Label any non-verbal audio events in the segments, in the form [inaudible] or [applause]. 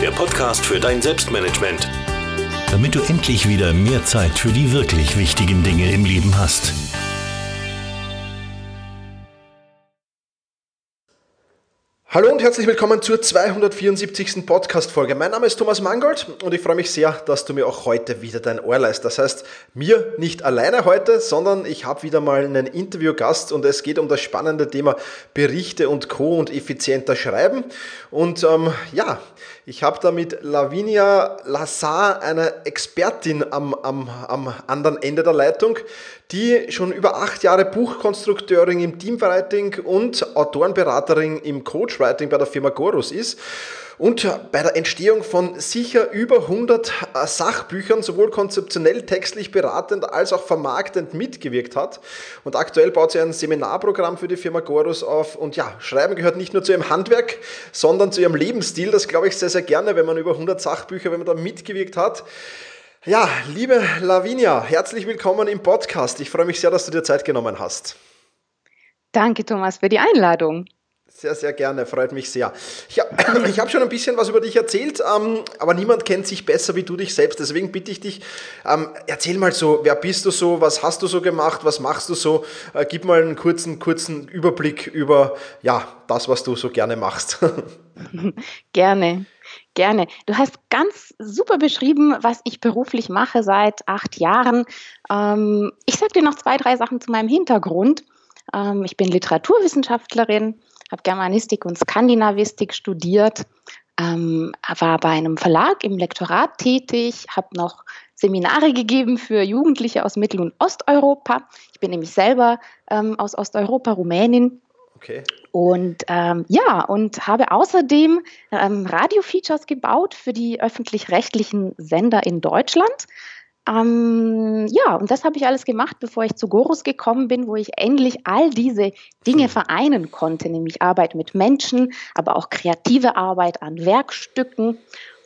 der Podcast für dein Selbstmanagement. Damit du endlich wieder mehr Zeit für die wirklich wichtigen Dinge im Leben hast. Hallo und herzlich willkommen zur 274. Podcast-Folge. Mein Name ist Thomas Mangold und ich freue mich sehr, dass du mir auch heute wieder dein Ohr leist. Das heißt, mir nicht alleine heute, sondern ich habe wieder mal einen Interviewgast und es geht um das spannende Thema Berichte und Co. und effizienter Schreiben. Und ähm, ja, ich habe da mit Lavinia Lassar eine Expertin am, am, am anderen Ende der Leitung, die schon über acht Jahre Buchkonstrukteurin im Teamwriting und Autorenberaterin im Coachwriting bei der Firma Gorus ist und bei der Entstehung von sicher über 100 äh, Sachbüchern sowohl konzeptionell, textlich beratend als auch vermarktend mitgewirkt hat. Und aktuell baut sie ein Seminarprogramm für die Firma Gorus auf. Und ja, Schreiben gehört nicht nur zu ihrem Handwerk, sondern zu ihrem Lebensstil. Das glaube ich sehr, sehr gerne, wenn man über 100 Sachbücher, wenn man da mitgewirkt hat. Ja, liebe Lavinia, herzlich willkommen im Podcast. Ich freue mich sehr, dass du dir Zeit genommen hast. Danke, Thomas, für die Einladung. Sehr, sehr gerne, freut mich sehr. [clears throat] Ich habe hab schon ein bisschen was über dich erzählt, ähm, aber niemand kennt sich besser wie du dich selbst. Deswegen bitte ich dich, ähm, erzähl mal so, wer bist du so, was hast du so gemacht, was machst du so? Äh, gib mal einen kurzen, kurzen Überblick über ja, das, was du so gerne machst. [laughs] gerne. Gerne. Du hast ganz super beschrieben, was ich beruflich mache seit acht Jahren. Ähm, ich sage dir noch zwei, drei Sachen zu meinem Hintergrund. Ähm, ich bin Literaturwissenschaftlerin, habe Germanistik und Skandinavistik studiert, ähm, war bei einem Verlag im Lektorat tätig, habe noch Seminare gegeben für Jugendliche aus Mittel- und Osteuropa. Ich bin nämlich selber ähm, aus Osteuropa, Rumänin. Okay. Und ähm, ja, und habe außerdem ähm, Radio-Features gebaut für die öffentlich-rechtlichen Sender in Deutschland. Ähm, ja, und das habe ich alles gemacht, bevor ich zu Gorus gekommen bin, wo ich endlich all diese Dinge hm. vereinen konnte, nämlich Arbeit mit Menschen, aber auch kreative Arbeit an Werkstücken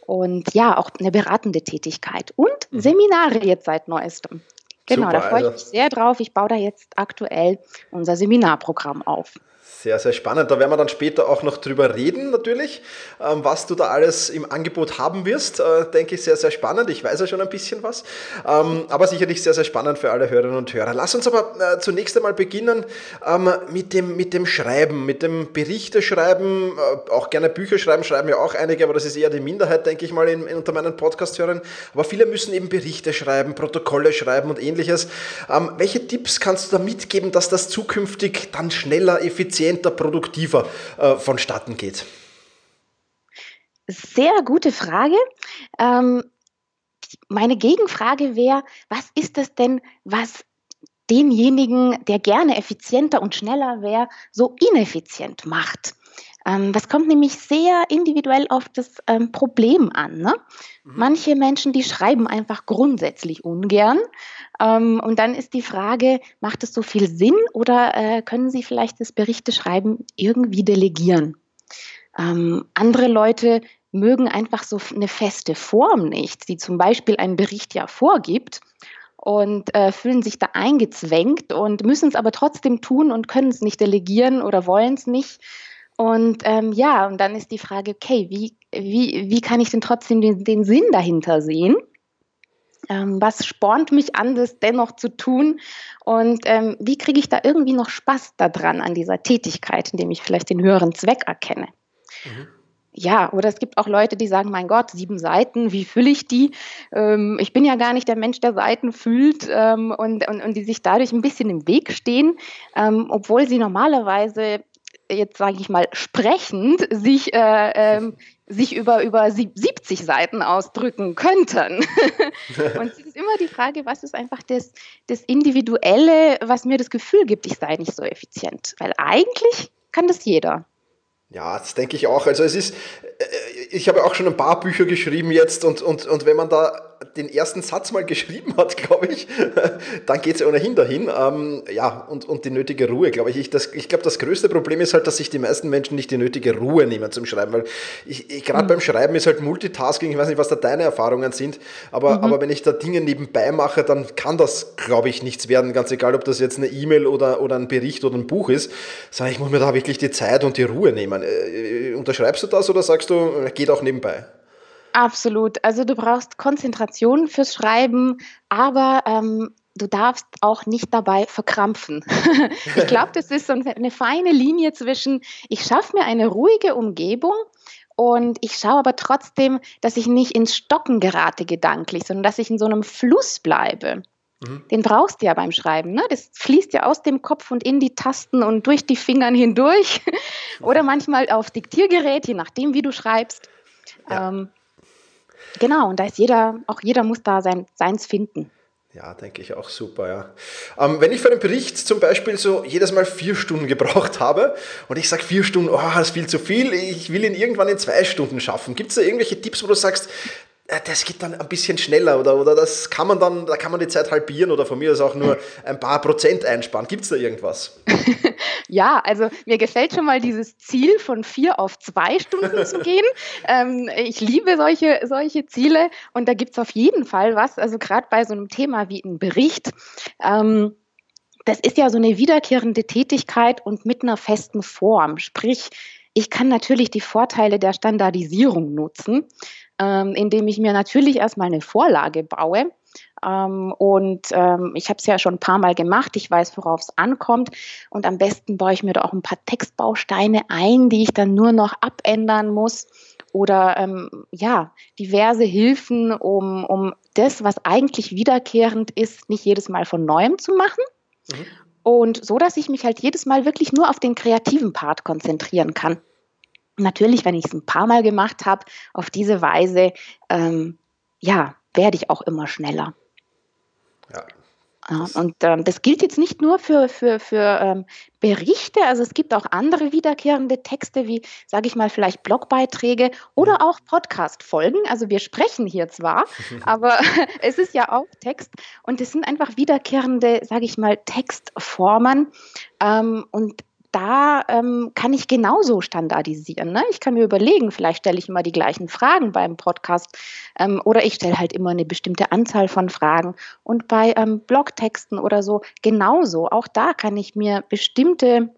und ja, auch eine beratende Tätigkeit und mhm. Seminare jetzt seit neuestem. Genau, Super, da freue ich also mich sehr drauf. Ich baue da jetzt aktuell unser Seminarprogramm auf. Sehr, sehr spannend. Da werden wir dann später auch noch drüber reden, natürlich, ähm, was du da alles im Angebot haben wirst. Äh, denke ich sehr, sehr spannend. Ich weiß ja schon ein bisschen was, ähm, aber sicherlich sehr, sehr spannend für alle Hörerinnen und Hörer. Lass uns aber äh, zunächst einmal beginnen ähm, mit, dem, mit dem Schreiben, mit dem Berichte schreiben, äh, auch gerne Bücher schreiben, schreiben ja auch einige, aber das ist eher die Minderheit, denke ich mal, in, in, unter meinen Podcast-Hörern. Aber viele müssen eben Berichte schreiben, Protokolle schreiben und ähnliches. welche Tipps kannst du da mitgeben, dass das zukünftig dann schneller, effizient effizienter, produktiver äh, vonstatten geht? Sehr gute Frage. Ähm, meine Gegenfrage wäre, was ist das denn, was denjenigen, der gerne effizienter und schneller wäre, so ineffizient macht? Ähm, das kommt nämlich sehr individuell auf das ähm, Problem an. Ne? Mhm. Manche Menschen, die schreiben einfach grundsätzlich ungern. Ähm, und dann ist die Frage, macht es so viel Sinn oder äh, können Sie vielleicht das Berichteschreiben irgendwie delegieren? Ähm, andere Leute mögen einfach so eine feste Form nicht, die zum Beispiel einen Bericht ja vorgibt und äh, fühlen sich da eingezwängt und müssen es aber trotzdem tun und können es nicht delegieren oder wollen es nicht. Und ähm, ja, und dann ist die Frage, okay, wie, wie, wie kann ich denn trotzdem den, den Sinn dahinter sehen? Ähm, was spornt mich an, das dennoch zu tun? Und ähm, wie kriege ich da irgendwie noch Spaß daran, an dieser Tätigkeit, indem ich vielleicht den höheren Zweck erkenne? Mhm. Ja, oder es gibt auch Leute, die sagen, mein Gott, sieben Seiten, wie fülle ich die? Ähm, ich bin ja gar nicht der Mensch, der Seiten fühlt ähm, und, und, und die sich dadurch ein bisschen im Weg stehen, ähm, obwohl sie normalerweise jetzt sage ich mal sprechend sich, äh, ähm, sich über, über 70 Seiten ausdrücken könnten. [laughs] und es ist immer die Frage, was ist einfach das, das Individuelle, was mir das Gefühl gibt, ich sei nicht so effizient. Weil eigentlich kann das jeder. Ja, das denke ich auch. Also es ist, äh, ich habe auch schon ein paar Bücher geschrieben jetzt und, und, und wenn man da den ersten Satz mal geschrieben hat, [laughs] glaube ich, dann geht es ohnehin dahin. Ähm, ja, und, und die nötige Ruhe, glaube ich. Ich, ich glaube, das größte Problem ist halt, dass sich die meisten Menschen nicht die nötige Ruhe nehmen zum Schreiben, weil ich, ich gerade mhm. beim Schreiben ist halt Multitasking, ich weiß nicht, was da deine Erfahrungen sind, aber, mhm. aber wenn ich da Dinge nebenbei mache, dann kann das, glaube ich, nichts werden, ganz egal, ob das jetzt eine E-Mail oder, oder ein Bericht oder ein Buch ist, sondern ich muss mir da wirklich die Zeit und die Ruhe nehmen. Äh, äh, unterschreibst du das oder sagst du, geht auch nebenbei? Absolut. Also du brauchst Konzentration fürs Schreiben, aber ähm, du darfst auch nicht dabei verkrampfen. [laughs] ich glaube, das ist so eine feine Linie zwischen, ich schaffe mir eine ruhige Umgebung und ich schaue aber trotzdem, dass ich nicht ins Stocken gerate gedanklich, sondern dass ich in so einem Fluss bleibe. Mhm. Den brauchst du ja beim Schreiben. Ne? Das fließt ja aus dem Kopf und in die Tasten und durch die Fingern hindurch. [laughs] Oder manchmal auf Diktiergerät, je nachdem, wie du schreibst. Ja. Ähm, Genau, und da ist jeder, auch jeder muss da sein, seins finden. Ja, denke ich auch super, ja. Ähm, wenn ich für einen Bericht zum Beispiel so jedes Mal vier Stunden gebraucht habe und ich sage vier Stunden, oh, das ist viel zu viel, ich will ihn irgendwann in zwei Stunden schaffen. Gibt es da irgendwelche Tipps, wo du sagst, das geht dann ein bisschen schneller oder, oder das kann man dann, da kann man die Zeit halbieren oder von mir aus auch nur ein paar Prozent einsparen. Gibt es da irgendwas? [laughs] ja, also mir gefällt schon mal dieses Ziel von vier auf zwei Stunden zu gehen. [laughs] Ähm, ich liebe solche, solche Ziele und da gibt es auf jeden Fall was. Also gerade bei so einem Thema wie ein Bericht. Ähm, das ist ja so eine wiederkehrende Tätigkeit und mit einer festen Form. Sprich, ich kann natürlich die Vorteile der Standardisierung nutzen ähm, indem ich mir natürlich erstmal eine Vorlage baue. Ähm, und ähm, ich habe es ja schon ein paar Mal gemacht. Ich weiß, worauf es ankommt. Und am besten baue ich mir da auch ein paar Textbausteine ein, die ich dann nur noch abändern muss. Oder ähm, ja, diverse Hilfen, um, um das, was eigentlich wiederkehrend ist, nicht jedes Mal von neuem zu machen. Mhm. Und so, dass ich mich halt jedes Mal wirklich nur auf den kreativen Part konzentrieren kann. Natürlich, wenn ich es ein paar Mal gemacht habe, auf diese Weise, ähm, ja, werde ich auch immer schneller. Ja. Das und ähm, das gilt jetzt nicht nur für, für, für ähm, Berichte, also es gibt auch andere wiederkehrende Texte, wie, sage ich mal, vielleicht Blogbeiträge oder auch Podcast-Folgen. Also wir sprechen hier zwar, [laughs] aber [laughs] es ist ja auch Text und es sind einfach wiederkehrende, sage ich mal, Textformen. Ähm, und da ähm, kann ich genauso standardisieren. Ne? Ich kann mir überlegen, vielleicht stelle ich immer die gleichen Fragen beim Podcast ähm, oder ich stelle halt immer eine bestimmte Anzahl von Fragen. Und bei ähm, Blogtexten oder so genauso. Auch da kann ich mir bestimmte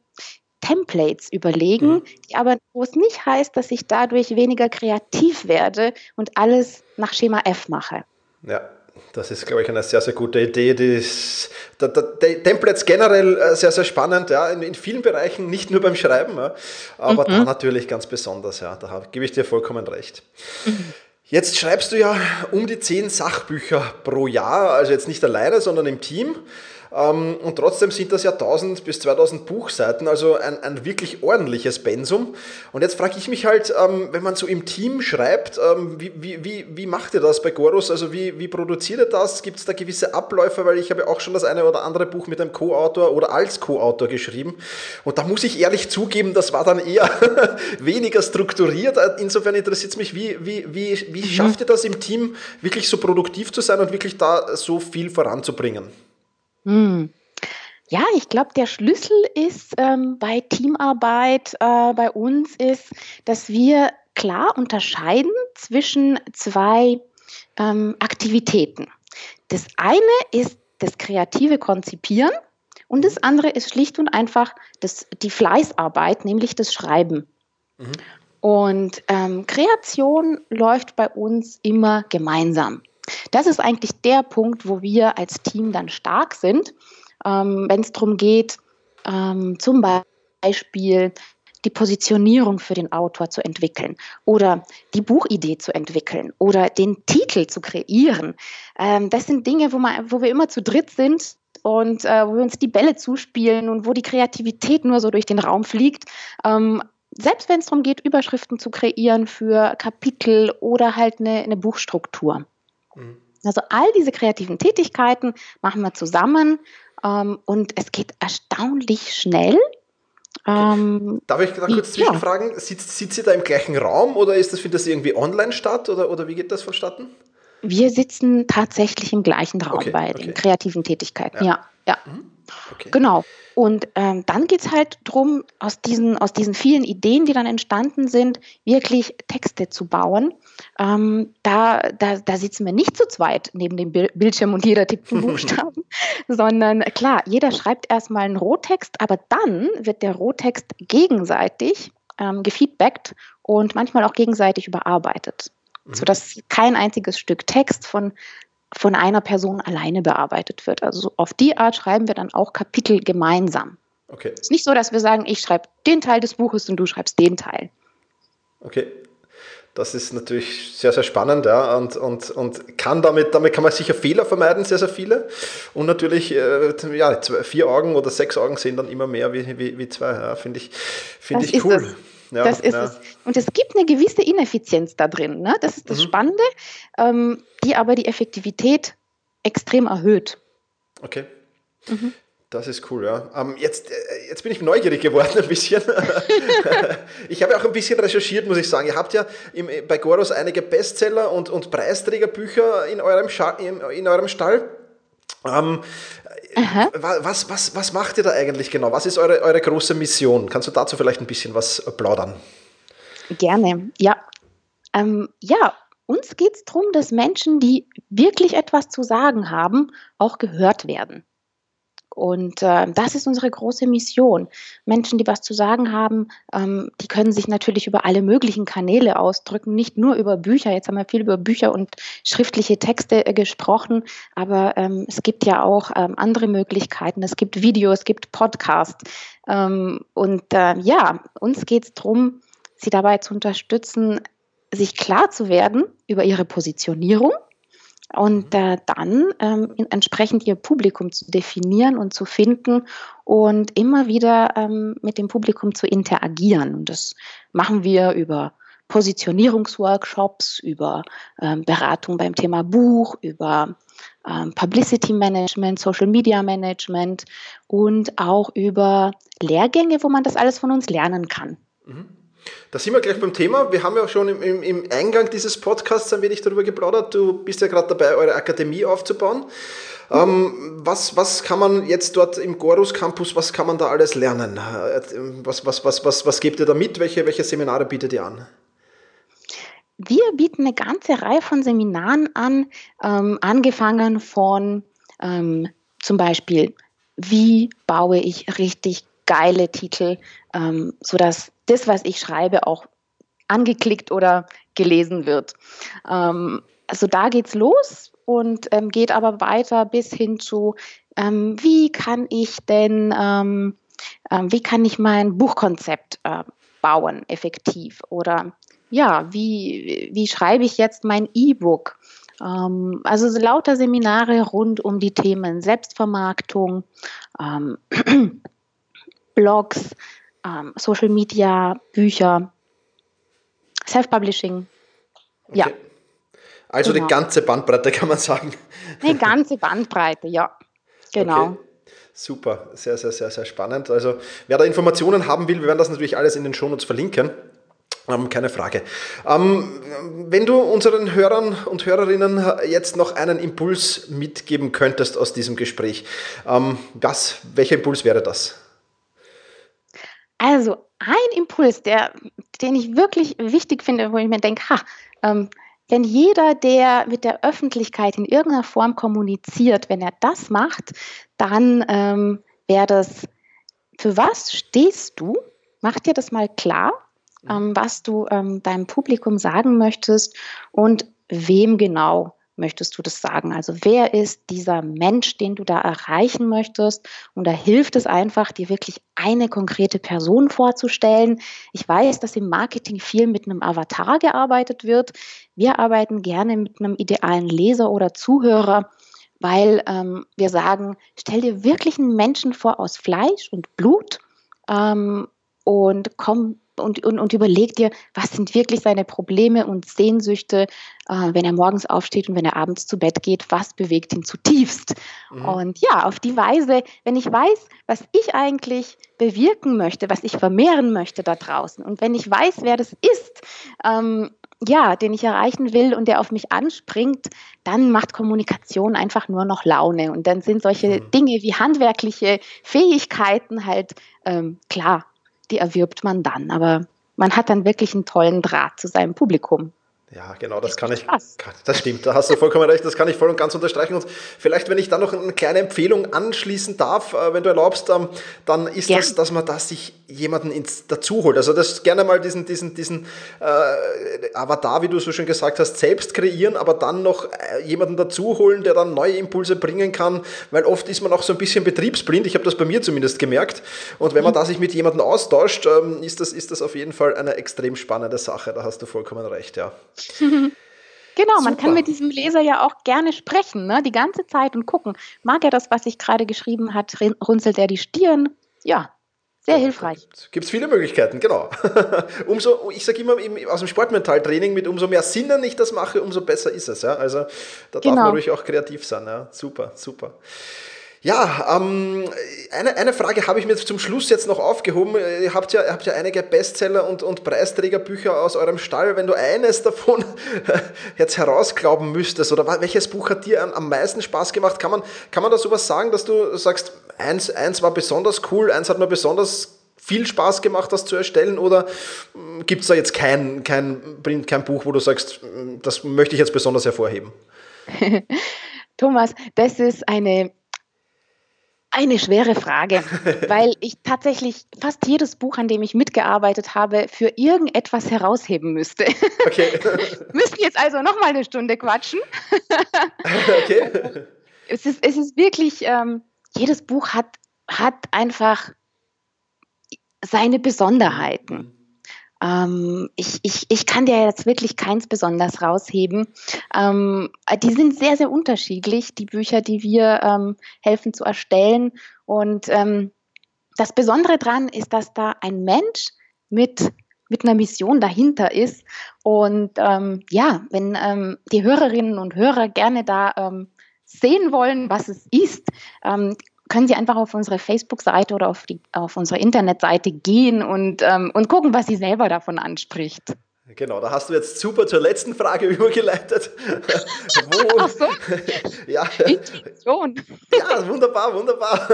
Templates überlegen, mhm. die aber, wo es nicht heißt, dass ich dadurch weniger kreativ werde und alles nach Schema F mache. Ja, das ist, glaube ich, eine sehr, sehr gute Idee. Die ist, da, da, Templates generell äh, sehr, sehr spannend, ja, in, in, vielen Bereichen, nicht nur beim Schreiben, ja, aber mhm. da natürlich ganz besonders, ja, da gebe ich dir vollkommen recht. Mhm. Jetzt schreibst du ja um die zehn Sachbücher pro Jahr, also jetzt nicht alleine, sondern im Team. Ähm, und trotzdem sind das ja 1000 bis 2000 Buchseiten, also ein, ein wirklich ordentliches Pensum. Und jetzt frage ich mich halt, ähm, wenn man so im Team schreibt, ähm, wie, wie, wie, wie macht ihr das bei Gorus? Also wie, wie produziert ihr das? Gibt es da gewisse Abläufe? Weil ich habe ja auch schon das eine oder andere Buch mit einem Co-Autor oder als Co-Autor geschrieben. Und da muss ich ehrlich zugeben, das war dann eher [laughs] weniger strukturiert. Insofern interessiert es mich, wie, wie, wie, wie mhm. schafft ihr das im Team, wirklich so produktiv zu sein und wirklich da so viel voranzubringen? Hm. Ja, ich glaube, der Schlüssel ist ähm, bei Teamarbeit äh, bei uns ist, dass wir klar unterscheiden zwischen zwei ähm, Aktivitäten. Das eine ist das kreative Konzipieren und das andere ist schlicht und einfach das, die Fleißarbeit, nämlich das Schreiben. Mhm. Und ähm, Kreation läuft bei uns immer gemeinsam. Das ist eigentlich der Punkt, wo wir als Team dann stark sind, ähm, wenn es darum geht, ähm, zum Beispiel die Positionierung für den Autor zu entwickeln oder die Buchidee zu entwickeln oder den Titel zu kreieren. Ähm, das sind Dinge, wo, man, wo wir immer zu dritt sind und äh, wo wir uns die Bälle zuspielen und wo die Kreativität nur so durch den Raum fliegt. Ähm, selbst wenn es darum geht, Überschriften zu kreieren für Kapitel oder halt eine, eine Buchstruktur. Mhm. Also all diese kreativen Tätigkeiten machen wir zusammen ähm, und es geht erstaunlich schnell. Ähm, Darf ich da kurz zwischenfragen? Ja. Sitzt, sitzt ihr da im gleichen Raum oder ist das, findet das irgendwie online statt oder, oder wie geht das vonstatten? Wir sitzen tatsächlich im gleichen Raum okay, bei okay. den kreativen Tätigkeiten, ja. ja, ja. Mhm. Okay. Genau. Und ähm, dann geht es halt darum, aus diesen, aus diesen vielen Ideen, die dann entstanden sind, wirklich Texte zu bauen. Ähm, da, da, da sitzen wir nicht zu zweit neben dem Bildschirm und jeder tippt einen [laughs] Buchstaben, sondern klar, jeder schreibt erstmal einen Rohtext, aber dann wird der Rohtext gegenseitig ähm, gefeedbackt und manchmal auch gegenseitig überarbeitet, mhm. sodass kein einziges Stück Text von von einer Person alleine bearbeitet wird. Also auf die Art schreiben wir dann auch Kapitel gemeinsam. Okay. Es ist nicht so, dass wir sagen, ich schreibe den Teil des Buches und du schreibst den Teil. Okay. Das ist natürlich sehr, sehr spannend, ja, und, und, und kann damit, damit kann man sicher Fehler vermeiden, sehr, sehr viele. Und natürlich, äh, ja, zwei, vier Augen oder sechs Augen sehen dann immer mehr wie, wie, wie zwei, ja, finde ich, find ich cool. Ja, das ist ja. es. Und es gibt eine gewisse Ineffizienz da drin. Ne? Das ist das mhm. Spannende, ähm, die aber die Effektivität extrem erhöht. Okay. Mhm. Das ist cool, ja. Ähm, jetzt, äh, jetzt bin ich neugierig geworden ein bisschen. [laughs] [laughs] ich habe auch ein bisschen recherchiert, muss ich sagen. Ihr habt ja im, bei Goros einige Bestseller und, und Preisträgerbücher in eurem, in, in eurem Stall. Ähm, was, was, was macht ihr da eigentlich genau? Was ist eure, eure große Mission? Kannst du dazu vielleicht ein bisschen was plaudern? Gerne, ja. Ähm, ja, uns geht es darum, dass Menschen, die wirklich etwas zu sagen haben, auch gehört werden. Und äh, das ist unsere große Mission. Menschen, die was zu sagen haben, ähm, die können sich natürlich über alle möglichen Kanäle ausdrücken, nicht nur über Bücher. Jetzt haben wir viel über Bücher und schriftliche Texte äh, gesprochen, aber ähm, es gibt ja auch ähm, andere Möglichkeiten. Es gibt Videos, es gibt Podcasts. Ähm, und äh, ja, uns geht es darum, sie dabei zu unterstützen, sich klar zu werden über ihre Positionierung und mhm. äh, dann ähm, entsprechend ihr Publikum zu definieren und zu finden und immer wieder ähm, mit dem Publikum zu interagieren. Und das machen wir über Positionierungsworkshops, über ähm, Beratung beim Thema Buch, über ähm, Publicity Management, Social Media Management und auch über Lehrgänge, wo man das alles von uns lernen kann. Mhm. Da sind wir gleich beim Thema. Wir haben ja schon im, im, Eingang dieses Podcasts ein wenig darüber geplaudert. Du bist ja gerade dabei, eure Akademie aufzubauen. Ähm, was, was kann man jetzt dort im Gorus Campus, was kann man da alles lernen? Was, was, was, was, was gebt ihr da mit? Welche, welche Seminare bietet ihr an? Wir bieten eine ganze Reihe von Seminaren an, ähm, angefangen von ähm, zum Beispiel, wie baue ich richtig geile Titel, ähm, sodass das, was ich schreibe, auch angeklickt oder gelesen wird. Ähm, also da geht's los und ähm, geht aber weiter bis hin zu, ähm, wie kann ich denn, ähm, ähm, wie kann ich mein Buchkonzept äh, bauen, effektiv? Oder ja, wie, wie schreibe ich jetzt mein E-Book? Ähm, also so lauter Seminare rund um die Themen Selbstvermarktung, Blogs, ähm, Social Media, Bücher, Self-Publishing. Okay. Ja. Also genau. die ganze Bandbreite [laughs] kann man sagen. Die ganze Bandbreite, ja. Genau. Okay. Super, sehr, sehr, sehr, sehr spannend. Also wer da Informationen haben will, wir werden das natürlich alles in den Shownotes verlinken. Ähm, keine Frage. Ähm, wenn du unseren Hörern und Hörerinnen jetzt noch einen Impuls mitgeben könntest aus diesem Gespräch, ähm, was, welcher Impuls wäre das? Also ein Impuls, der, den ich wirklich wichtig finde, wo ich mir denke, ha, ähm, wenn jeder, der mit der Öffentlichkeit in irgendeiner Form kommuniziert, wenn er das macht, dann ähm, wäre das, für was stehst du? Mach dir das mal klar, ähm, was du ähm, deinem Publikum sagen möchtest und wem genau möchtest du das sagen? Also wer ist dieser Mensch, den du da erreichen möchtest? Und da hilft es einfach, dir wirklich eine konkrete Person vorzustellen. Ich weiß, dass im Marketing viel mit einem Avatar gearbeitet wird. Wir arbeiten gerne mit einem idealen Leser oder Zuhörer, weil ähm, wir sagen, stell dir wirklich einen Menschen vor aus Fleisch und Blut ähm, und komm und, und, und überleg dir, was sind wirklich seine Probleme und Sehnsüchte, äh, wenn er morgens aufsteht und wenn er abends zu Bett geht, was bewegt ihn zutiefst. Mhm. Und ja, auf die Weise, wenn ich weiß, was ich eigentlich bewirken möchte, was ich vermehren möchte da draußen und wenn ich weiß, wer das ist, ähm, ja, den ich erreichen will und der auf mich anspringt, dann macht Kommunikation einfach nur noch Laune. Und dann sind solche mhm. Dinge wie handwerkliche Fähigkeiten halt ähm, klar die erwirbt man dann. Aber man hat dann wirklich einen tollen Draht zu seinem Publikum. Ja, genau, das, kann ich. Kann, das stimmt, da hast du vollkommen recht, das kann ich voll und ganz unterstreichen. Und vielleicht, wenn ich da noch eine kleine Empfehlung anschließen darf, äh, wenn du erlaubst, ähm, dann ist ja. das, dass man da sich jemanden ins, dazu holt. Also das gerne mal diesen, diesen, diesen äh, Avatar, wie du so schön gesagt hast, selbst kreieren, aber dann noch äh, jemanden dazu holen, der dann neue Impulse bringen kann, weil oft ist man auch so ein bisschen betriebsblind. Ich habe das bei mir zumindest gemerkt. Und wenn man mhm. da sich mit jemandem austauscht, ähm, ist, das, ist das auf jeden Fall eine extrem spannende Sache. Da hast du vollkommen recht, ja. [laughs] Genau, Super. man kann mit diesem Leser ja auch gerne sprechen, ne? die ganze Zeit und gucken, mag er das, was ich gerade geschrieben hat, runzelt er die Stirn? Ja, sehr hilfreich. Gibt es viele Möglichkeiten, genau. [laughs] umso, ich sage immer aus dem Sportmentaltraining, mit umso mehr Sinnen ich das mache, umso besser ist es. Ja? Also da genau. darf man ruhig auch kreativ sein. Ja? Super, super. Ja, ähm, eine, eine Frage habe ich mir zum Schluss jetzt noch aufgehoben. Ihr habt ja, ihr habt ja einige Bestseller und, und Preisträgerbücher aus eurem Stall. Wenn du eines davon [laughs] jetzt herausglauben müsstest, oder welches Buch hat dir am, am meisten Spaß gemacht? Kann man, kann man da sowas sagen, dass du sagst, eins, eins war besonders cool, eins hat mir besonders viel Spaß gemacht, das zu erstellen? Oder hm, gibt es da jetzt kein, kein, kein Buch, wo du sagst, hm, das möchte ich jetzt besonders hervorheben? [laughs] Thomas, das ist eine eine schwere Frage, [laughs] weil ich tatsächlich fast jedes Buch, an dem ich mitgearbeitet habe, für irgendetwas herausheben müsste. Okay. [laughs] Müssten jetzt also nochmal eine Stunde quatschen. [laughs] okay. Es ist, es ist wirklich, ähm, jedes Buch hat, hat einfach seine Besonderheiten. Ähm, ich, ich, ich kann dir jetzt wirklich keins besonders rausheben. Ähm, die sind sehr, sehr unterschiedlich, die Bücher, die wir ähm, helfen zu erstellen. Und ähm, das Besondere daran ist, dass da ein Mensch mit mit einer Mission dahinter ist. Und ähm, ja, wenn ähm, die Hörerinnen und Hörer gerne da sehen wollen, was es ist, ähm, können Sie einfach auf unsere Facebook-Seite oder auf, die, auf unsere Internetseite gehen und, ähm, und gucken, was Sie selber davon anspricht. Genau, da hast du jetzt super zur letzten Frage [laughs] übergeleitet. Wo, [laughs] Ach so? ja. Intuition. ja, wunderbar, wunderbar.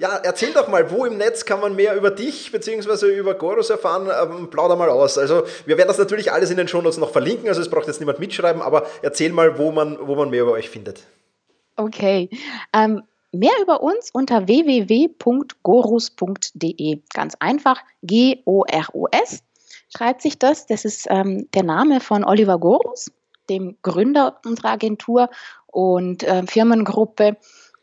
ja, erzähl doch mal, wo im Netz kann man mehr über dich bzw. über Gorus erfahren? Ähm, plauder mal aus. Also, wir werden das natürlich alles in den Shownotes noch verlinken, also es braucht jetzt niemand mitschreiben, aber erzähl mal, wo man, wo man mehr über euch findet. Okay. Ähm, mehr über uns unter www.gorus.de. Ganz einfach, G-O-R-U-S schreibt sich das. Das ist ähm, der Name von Oliver Gorus, dem Gründer unserer Agentur und äh, Firmengruppe.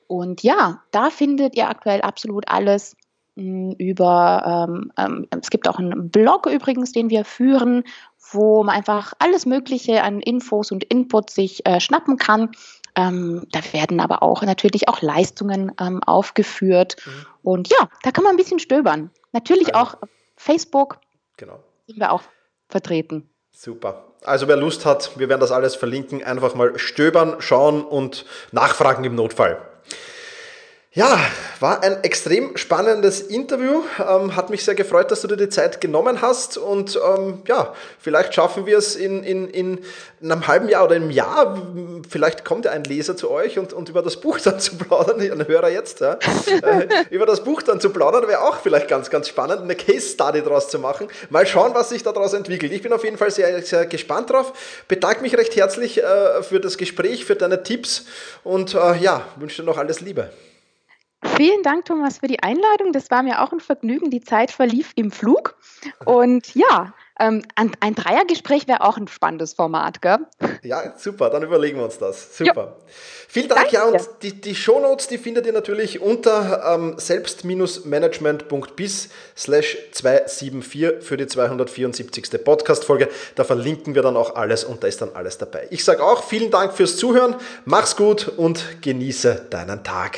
Und ja, da findet ihr aktuell absolut alles mh, hm, über, ähm, ähm, es gibt auch einen Blog übrigens, den wir führen, wo man einfach alles Mögliche an Infos und Inputs sich äh, schnappen kann. Ähm, da werden aber auch natürlich auch Leistungen ähm, aufgeführt. Mhm. Und ja, da kann man ein bisschen stöbern. Natürlich also, auch Facebook. Genau. Sind wir auch vertreten. Super. Also wer Lust hat, wir werden das alles verlinken. Einfach mal stöbern, schauen und nachfragen im Notfall. Ja, war ein extrem spannendes Interview. Ähm, hat mich sehr gefreut, dass du dir die Zeit genommen hast. Und ähm, ja, vielleicht schaffen wir es in, in, in einem halben Jahr oder einem Jahr. Vielleicht kommt ja ein Leser zu euch und, und über das Buch [laughs] dann zu plaudern, ein Hörer jetzt, ja, äh, über das Buch dann zu plaudern, wäre auch vielleicht ganz, ganz spannend, eine Case Study daraus zu machen. Mal schauen, was sich daraus entwickelt. Ich bin auf jeden Fall sehr, sehr gespannt drauf. Bedanke mich recht herzlich äh, für das Gespräch, für deine Tipps und äh, ja, wünsche dir noch alles Liebe. Vielen Dank, Thomas, für die Einladung. Das war mir auch ein Vergnügen. Die Zeit verlief im Flug. Und ja, ähm, ein, Dreiergespräch wäre auch ein spannendes Format, gell? Ja, super, dann überlegen wir uns das. Super. Ja. Vielen Dank, Danke. ja, und die, die Shownotes, die findet ihr natürlich unter ähm, selbst-management.bis slash 274 für die 274. Podcast-Folge. Da verlinken wir dann auch alles und da ist dann alles dabei. Ich sage auch vielen Dank fürs Zuhören, mach's gut und genieße deinen Tag.